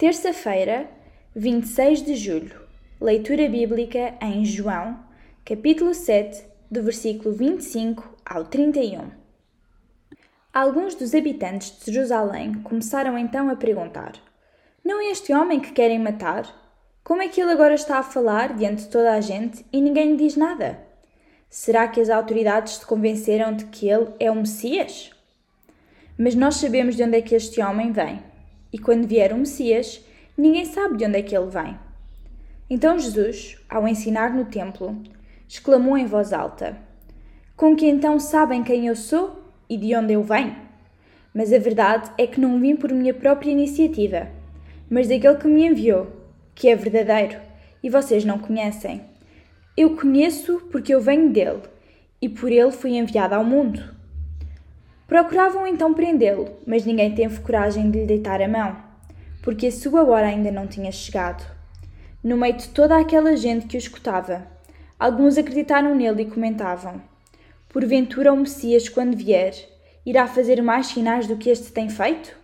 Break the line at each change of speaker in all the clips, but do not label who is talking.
Terça-feira, 26 de julho. Leitura bíblica em João, capítulo 7, do versículo 25 ao 31. Alguns dos habitantes de Jerusalém começaram então a perguntar: Não é este homem que querem matar? Como é que ele agora está a falar diante de toda a gente e ninguém lhe diz nada? Será que as autoridades se convenceram de que ele é o Messias? Mas nós sabemos de onde é que este homem vem e quando vier o Messias, ninguém sabe de onde é que ele vem. Então Jesus, ao ensinar no templo, exclamou em voz alta: Com que então sabem quem eu sou e de onde eu venho? Mas a verdade é que não vim por minha própria iniciativa, mas daquele que me enviou, que é verdadeiro, e vocês não conhecem. Eu conheço porque eu venho dele, e por ele fui enviado ao mundo. Procuravam então prendê-lo, mas ninguém teve coragem de lhe deitar a mão, porque a sua hora ainda não tinha chegado. No meio de toda aquela gente que o escutava, alguns acreditaram nele e comentavam: Porventura o Messias, quando vier, irá fazer mais sinais do que este tem feito?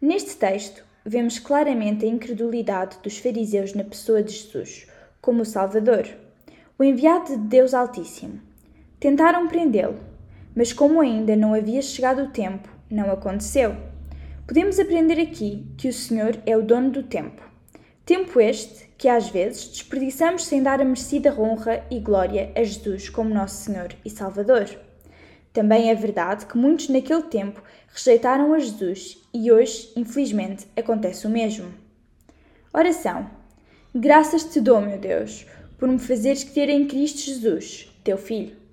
Neste texto, vemos claramente a incredulidade dos fariseus na pessoa de Jesus, como o Salvador, o enviado de Deus Altíssimo. Tentaram prendê-lo, mas como ainda não havia chegado o tempo, não aconteceu. Podemos aprender aqui que o Senhor é o dono do tempo. Tempo este que às vezes desperdiçamos sem dar a merecida honra e glória a Jesus como nosso Senhor e Salvador. Também é verdade que muitos naquele tempo rejeitaram a Jesus e hoje, infelizmente, acontece o mesmo. Oração. Graças te dou, meu Deus, por me fazeres crer em Cristo Jesus, teu Filho.